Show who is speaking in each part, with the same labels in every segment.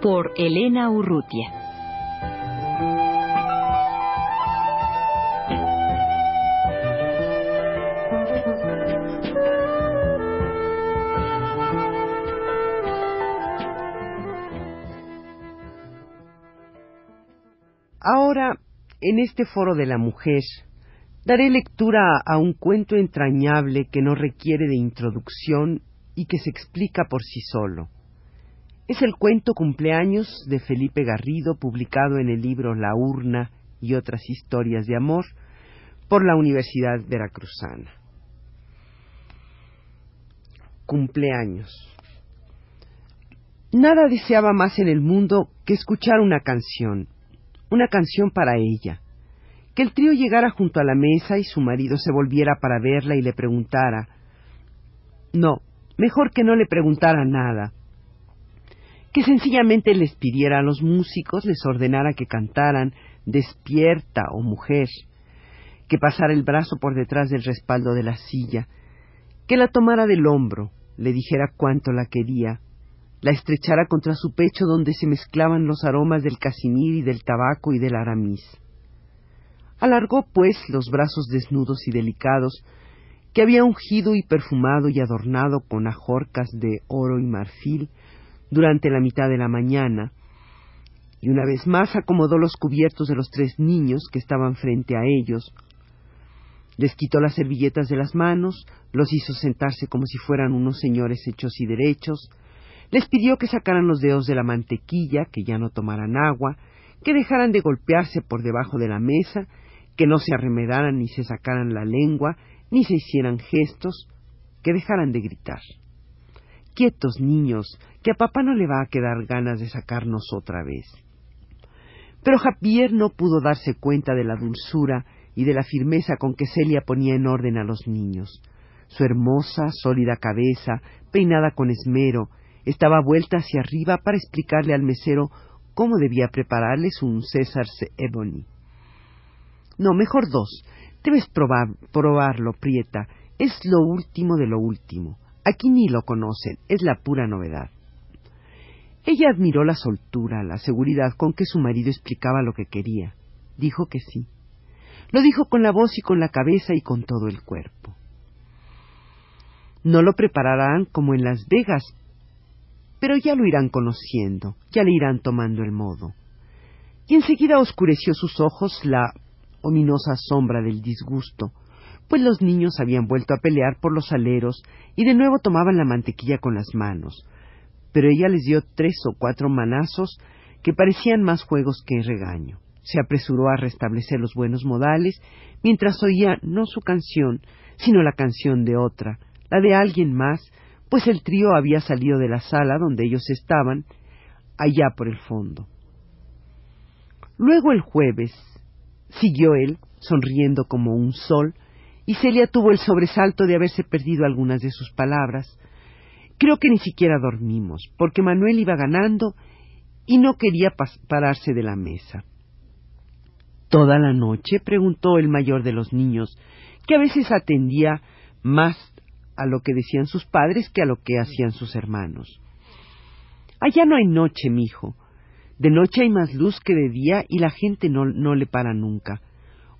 Speaker 1: Por Elena Urrutia.
Speaker 2: Ahora, en este foro de la mujer, daré lectura a un cuento entrañable que no requiere de introducción y que se explica por sí solo. Es el cuento Cumpleaños de Felipe Garrido, publicado en el libro La Urna y otras historias de amor por la Universidad Veracruzana. Cumpleaños. Nada deseaba más en el mundo que escuchar una canción, una canción para ella, que el trío llegara junto a la mesa y su marido se volviera para verla y le preguntara. No, mejor que no le preguntara nada. Que sencillamente les pidiera a los músicos, les ordenara que cantaran Despierta o mujer, que pasara el brazo por detrás del respaldo de la silla, que la tomara del hombro, le dijera cuánto la quería, la estrechara contra su pecho donde se mezclaban los aromas del casimir y del tabaco y del aramis Alargó, pues, los brazos desnudos y delicados, que había ungido y perfumado y adornado con ajorcas de oro y marfil durante la mitad de la mañana, y una vez más acomodó los cubiertos de los tres niños que estaban frente a ellos, les quitó las servilletas de las manos, los hizo sentarse como si fueran unos señores hechos y derechos, les pidió que sacaran los dedos de la mantequilla, que ya no tomaran agua, que dejaran de golpearse por debajo de la mesa que no se arremedaran ni se sacaran la lengua, ni se hicieran gestos, que dejaran de gritar. Quietos, niños, que a papá no le va a quedar ganas de sacarnos otra vez. Pero Javier no pudo darse cuenta de la dulzura y de la firmeza con que Celia ponía en orden a los niños. Su hermosa, sólida cabeza, peinada con esmero, estaba vuelta hacia arriba para explicarle al mesero cómo debía prepararles un César Ebony. No, mejor dos. Debes probar, probarlo, Prieta. Es lo último de lo último. Aquí ni lo conocen, es la pura novedad. Ella admiró la soltura, la seguridad con que su marido explicaba lo que quería. Dijo que sí. Lo dijo con la voz y con la cabeza y con todo el cuerpo. No lo prepararán como en Las Vegas, pero ya lo irán conociendo, ya le irán tomando el modo. Y enseguida oscureció sus ojos la ominosa sombra del disgusto, pues los niños habían vuelto a pelear por los aleros y de nuevo tomaban la mantequilla con las manos, pero ella les dio tres o cuatro manazos que parecían más juegos que regaño. Se apresuró a restablecer los buenos modales mientras oía no su canción, sino la canción de otra, la de alguien más, pues el trío había salido de la sala donde ellos estaban, allá por el fondo. Luego el jueves, Siguió él, sonriendo como un sol, y Celia tuvo el sobresalto de haberse perdido algunas de sus palabras. Creo que ni siquiera dormimos, porque Manuel iba ganando y no quería pararse de la mesa. ¿Toda la noche? preguntó el mayor de los niños, que a veces atendía más a lo que decían sus padres que a lo que hacían sus hermanos. Allá no hay noche, mijo. De noche hay más luz que de día y la gente no, no le para nunca.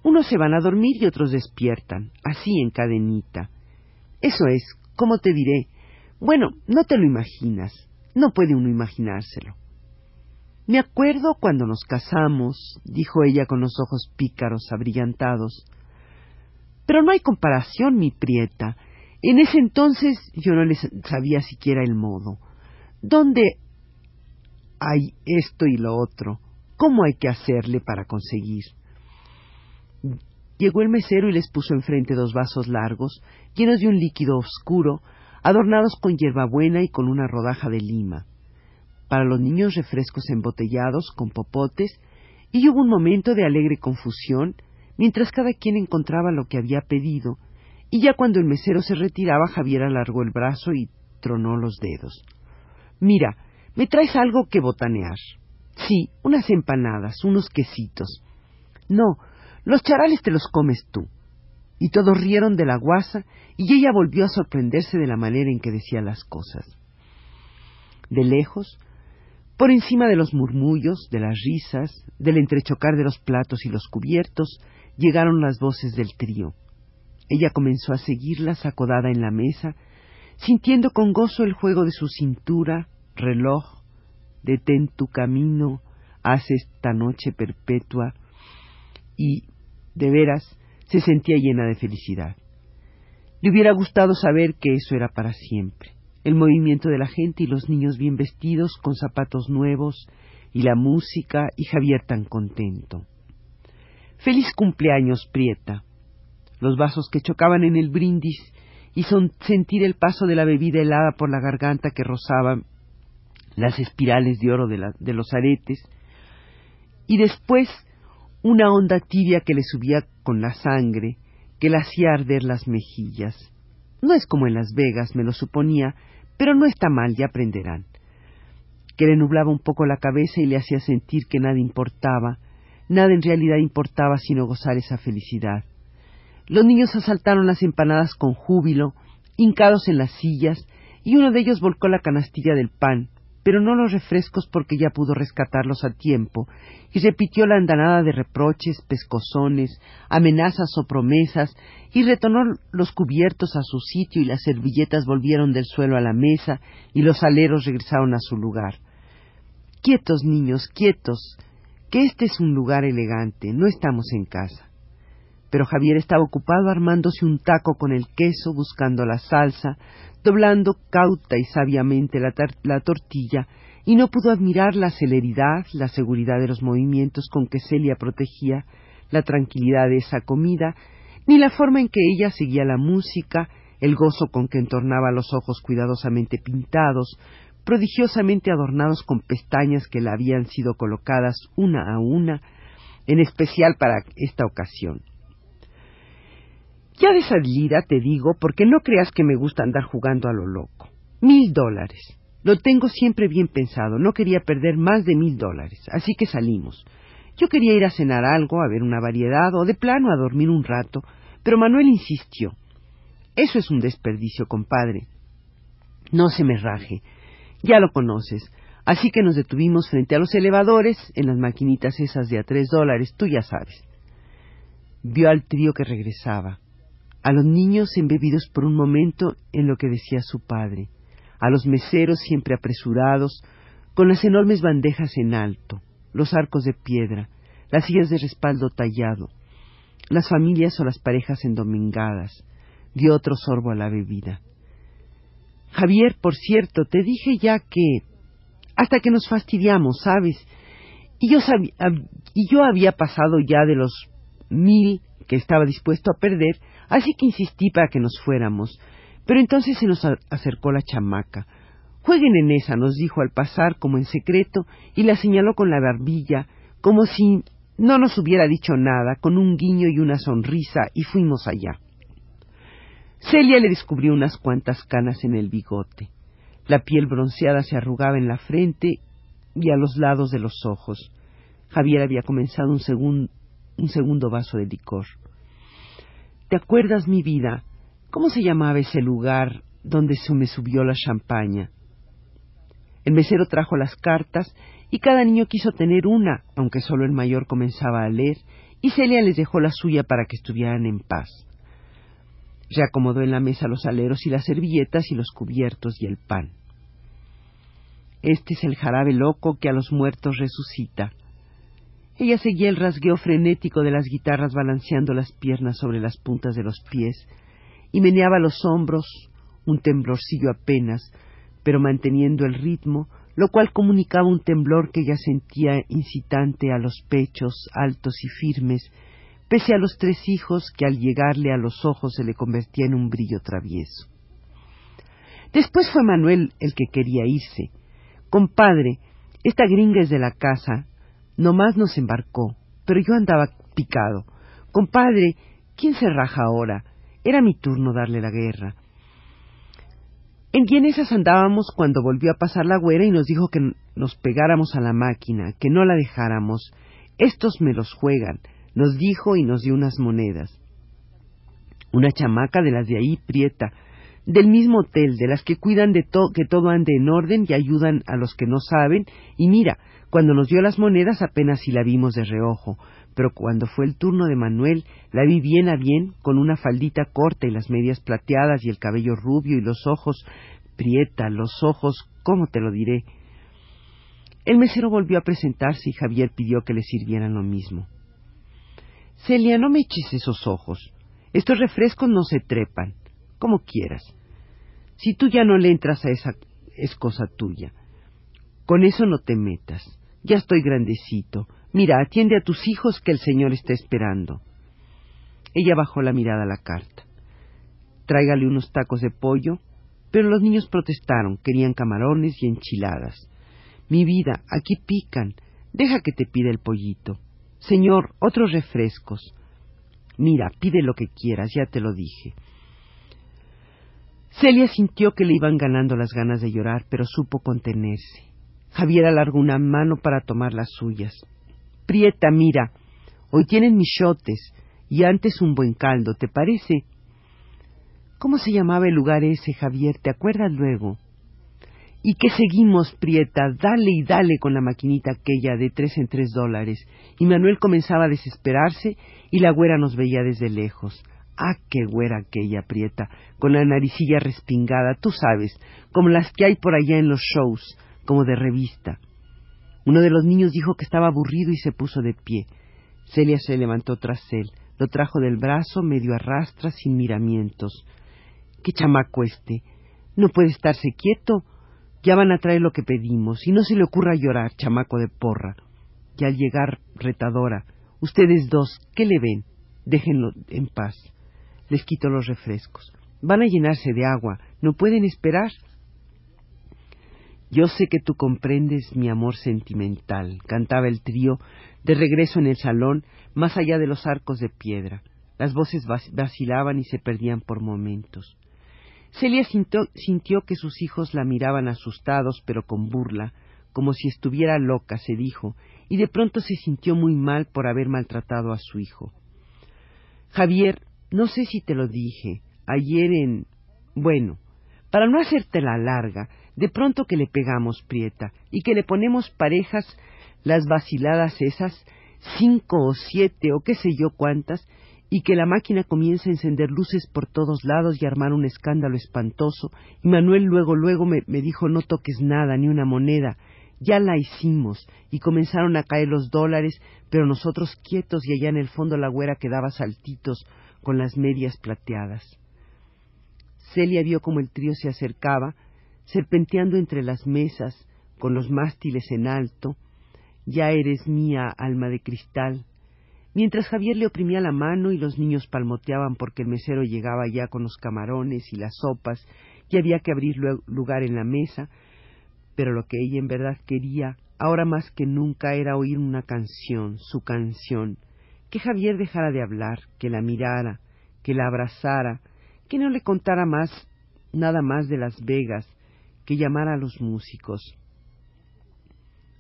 Speaker 2: Unos se van a dormir y otros despiertan, así en cadenita. Eso es, como te diré. Bueno, no te lo imaginas, no puede uno imaginárselo. Me acuerdo cuando nos casamos, dijo ella con los ojos pícaros abrillantados. Pero no hay comparación, mi prieta. En ese entonces yo no les sabía siquiera el modo. ¿Dónde hay esto y lo otro. ¿Cómo hay que hacerle para conseguir? Llegó el mesero y les puso enfrente dos vasos largos, llenos de un líquido oscuro, adornados con hierbabuena y con una rodaja de lima. Para los niños refrescos embotellados con popotes, y hubo un momento de alegre confusión mientras cada quien encontraba lo que había pedido, y ya cuando el mesero se retiraba Javier alargó el brazo y tronó los dedos. Mira, ¿me traes algo que botanear? Sí, unas empanadas, unos quesitos. No, los charales te los comes tú. Y todos rieron de la guasa y ella volvió a sorprenderse de la manera en que decía las cosas. De lejos, por encima de los murmullos, de las risas, del entrechocar de los platos y los cubiertos, llegaron las voces del trío. Ella comenzó a seguirlas acodada en la mesa, sintiendo con gozo el juego de su cintura, reloj, detén tu camino, haz esta noche perpetua, y, de veras, se sentía llena de felicidad. Le hubiera gustado saber que eso era para siempre. El movimiento de la gente y los niños bien vestidos, con zapatos nuevos, y la música, y Javier tan contento. Feliz cumpleaños, Prieta. Los vasos que chocaban en el brindis hizo sentir el paso de la bebida helada por la garganta que rozaba las espirales de oro de, los aretes, y después una onda tibia que le subía con la sangre, que le hacía arder las mejillas. No es como en Las Vegas, me lo suponía, pero no está mal, ya aprenderán. Que le nublaba un poco la cabeza y le hacía sentir que nada importaba, nada en realidad importaba sino gozar esa felicidad. Los niños asaltaron las empanadas con júbilo, hincados en las sillas, y uno de ellos volcó la canastilla del pan, pero no los refrescos porque ya pudo rescatarlos a tiempo, y repitió la andanada de reproches, pescozones, amenazas o promesas, y retornó los cubiertos a su sitio y las servilletas volvieron del suelo a la mesa y los aleros regresaron a su lugar. Quietos, niños, quietos, que este es un lugar elegante, no estamos en casa. Pero Javier estaba ocupado armándose un taco con el queso, buscando la salsa, doblando cauta y sabiamente la, tortilla, y no pudo admirar la celeridad, la seguridad de los movimientos con que Celia protegía la tranquilidad de esa comida, ni la forma en que ella seguía la música, el gozo con que entornaba los ojos cuidadosamente pintados, prodigiosamente adornados con pestañas que le habían sido colocadas una a una, en especial para esta ocasión. Ya de salida te digo, porque no creas que me gusta andar jugando a lo loco. Mil dólares. Lo tengo siempre bien pensado. No quería perder más de mil dólares. Así que salimos. Yo quería ir a cenar algo, a ver una variedad o de plano a dormir un rato, pero Manuel insistió. Eso es un desperdicio, compadre. No se me raje. Ya lo conoces. Así que nos detuvimos frente a los elevadores, en las maquinitas esas de a tres dólares, tú ya sabes. Vio al trío que regresaba a los niños embebidos por un momento en lo que decía su padre, a los meseros siempre apresurados, con las enormes bandejas en alto, los arcos de piedra, las sillas de respaldo tallado, las familias o las parejas endomingadas, dio otro sorbo a la bebida. Javier, por cierto, te dije ya que hasta que nos fastidiamos, ¿sabes? Y yo, y yo había pasado ya de los mil que estaba dispuesto a perder Así que insistí para que nos fuéramos. Pero entonces se nos acercó la chamaca. Jueguen en esa, nos dijo al pasar como en secreto, y la señaló con la barbilla, como si no nos hubiera dicho nada, con un guiño y una sonrisa, y fuimos allá. Celia le descubrió unas cuantas canas en el bigote. La piel bronceada se arrugaba en la frente y a los lados de los ojos. Javier había comenzado un, un segundo vaso de licor. ¿Te acuerdas, mi vida? ¿Cómo se llamaba ese lugar donde se me subió la champaña? El mesero trajo las cartas y cada niño quiso tener una, aunque solo el mayor comenzaba a leer, y Celia les dejó la suya para que estuvieran en paz. Reacomodó en la mesa los aleros y las servilletas y los cubiertos y el pan. Este es el jarabe loco que a los muertos resucita, ella seguía el rasgueo frenético de las guitarras balanceando las piernas sobre las puntas de los pies y meneaba los hombros, un temblorcillo apenas, pero manteniendo el ritmo, lo cual comunicaba un temblor que ella sentía incitante a los pechos altos y firmes, pese a los tres hijos que al llegarle a los ojos se le convertía en un brillo travieso. Después fue Manuel el que quería irse. Compadre, esta gringa es de la casa. Nomás nos embarcó, pero yo andaba picado. Compadre, ¿quién se raja ahora? Era mi turno darle la guerra. En esas andábamos cuando volvió a pasar la güera y nos dijo que nos pegáramos a la máquina, que no la dejáramos. Estos me los juegan, nos dijo y nos dio unas monedas. Una chamaca de las de ahí, prieta, del mismo hotel, de las que cuidan de que todo ande en orden y ayudan a los que no saben, y mira, cuando nos dio las monedas apenas si la vimos de reojo, pero cuando fue el turno de Manuel, la vi bien a bien, con una faldita corta y las medias plateadas y el cabello rubio y los ojos, prieta, los ojos, ¿cómo te lo diré? El mesero volvió a presentarse y Javier pidió que le sirvieran lo mismo. Celia, no me eches esos ojos. Estos refrescos no se trepan, como quieras. Si tú ya no le entras a esa, es cosa tuya. Con eso no te metas. Ya estoy grandecito. Mira, atiende a tus hijos que el Señor está esperando. Ella bajó la mirada a la carta. Tráigale unos tacos de pollo, pero los niños protestaron, querían camarones y enchiladas. Mi vida, aquí pican. Deja que te pida el pollito. Señor, otros refrescos. Mira, pide lo que quieras, ya te lo dije. Celia sintió que le iban ganando las ganas de llorar, pero supo contenerse. Javier alargó una mano para tomar las suyas. Prieta, mira, hoy tienen michotes y antes un buen caldo, ¿te parece? ¿Cómo se llamaba el lugar ese, Javier? ¿Te acuerdas luego? ¿Y qué seguimos, Prieta? Dale y dale con la maquinita aquella de tres en tres dólares. Y Manuel comenzaba a desesperarse y la güera nos veía desde lejos. Ah, qué güera aquella prieta, con la naricilla respingada, tú sabes, como las que hay por allá en los shows, como de revista. Uno de los niños dijo que estaba aburrido y se puso de pie. Celia se levantó tras él, lo trajo del brazo, medio arrastra, sin miramientos. ¡Qué chamaco este! No puede estarse quieto. Ya van a traer lo que pedimos, y no se le ocurra llorar, chamaco de porra. Y al llegar, retadora, ustedes dos, ¿qué le ven? Déjenlo en paz les quito los refrescos. Van a llenarse de agua. ¿No pueden esperar? Yo sé que tú comprendes mi amor sentimental, cantaba el trío, de regreso en el salón, más allá de los arcos de piedra. Las voces vacilaban y se perdían por momentos. Celia sintió, sintió, que sus hijos la miraban asustados, pero con burla, como si estuviera loca, se dijo, y de pronto se sintió muy mal por haber maltratado a su hijo. Javier no sé si te lo dije ayer en... Bueno, para no hacerte la larga, de pronto que le pegamos prieta y que le ponemos parejas las vaciladas esas, cinco o siete o qué sé yo cuántas, y que la máquina comienza a encender luces por todos lados y armar un escándalo espantoso, y Manuel luego luego me, me dijo no toques nada, ni una moneda, ya la hicimos, y comenzaron a caer los dólares, pero nosotros quietos y allá en el fondo la güera que daba saltitos, con las medias plateadas. Celia vio como el trío se acercaba, serpenteando entre las mesas, con los mástiles en alto. Ya eres mía, alma de cristal. Mientras Javier le oprimía la mano y los niños palmoteaban porque el mesero llegaba ya con los camarones y las sopas y había que abrir lugar en la mesa, pero lo que ella en verdad quería, ahora más que nunca, era oír una canción, su canción, que Javier dejara de hablar, que la mirara, que la abrazara, que no le contara más, nada más de Las Vegas, que llamara a los músicos.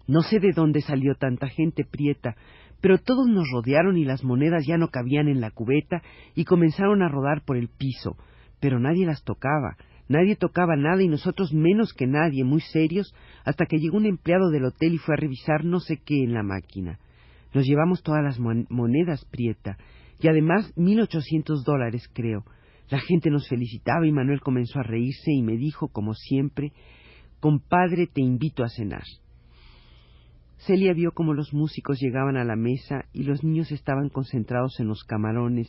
Speaker 2: No sé de dónde salió tanta gente prieta, pero todos nos rodearon y las monedas ya no cabían en la cubeta y comenzaron a rodar por el piso, pero nadie las tocaba, nadie tocaba nada y nosotros menos que nadie, muy serios, hasta que llegó un empleado del hotel y fue a revisar no sé qué en la máquina. Nos llevamos todas las monedas, Prieta, y además mil ochocientos dólares, creo. La gente nos felicitaba y Manuel comenzó a reírse y me dijo, como siempre, compadre, te invito a cenar. Celia vio cómo los músicos llegaban a la mesa y los niños estaban concentrados en los camarones,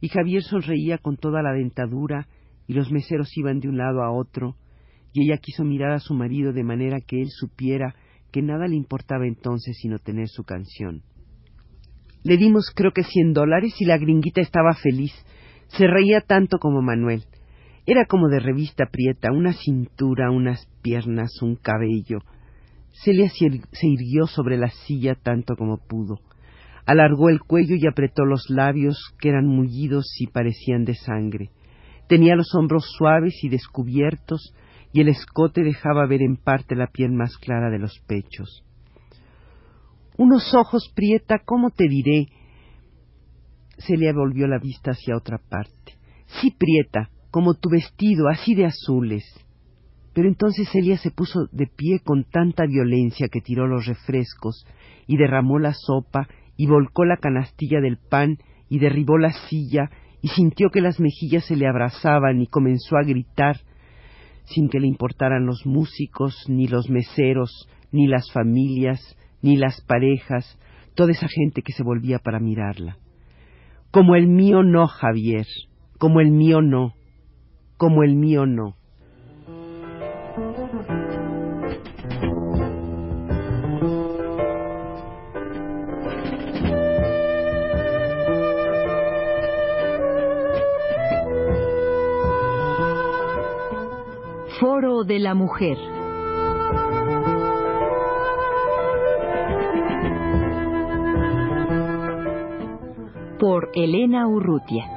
Speaker 2: y Javier sonreía con toda la dentadura, y los meseros iban de un lado a otro, y ella quiso mirar a su marido de manera que él supiera que nada le importaba entonces sino tener su canción. Le dimos creo que cien dólares y la gringuita estaba feliz. Se reía tanto como Manuel. Era como de revista prieta, una cintura, unas piernas, un cabello. Celia se irguió sobre la silla tanto como pudo. Alargó el cuello y apretó los labios, que eran mullidos y parecían de sangre. Tenía los hombros suaves y descubiertos, y el escote dejaba ver en parte la piel más clara de los pechos. Unos ojos, Prieta, ¿cómo te diré? Celia volvió la vista hacia otra parte. Sí, Prieta, como tu vestido, así de azules. Pero entonces Celia se puso de pie con tanta violencia que tiró los refrescos y derramó la sopa y volcó la canastilla del pan y derribó la silla y sintió que las mejillas se le abrazaban y comenzó a gritar sin que le importaran los músicos, ni los meseros, ni las familias, ni las parejas, toda esa gente que se volvía para mirarla. Como el mío no, Javier, como el mío no, como el mío no.
Speaker 1: Foro de la Mujer. Por Elena Urrutia.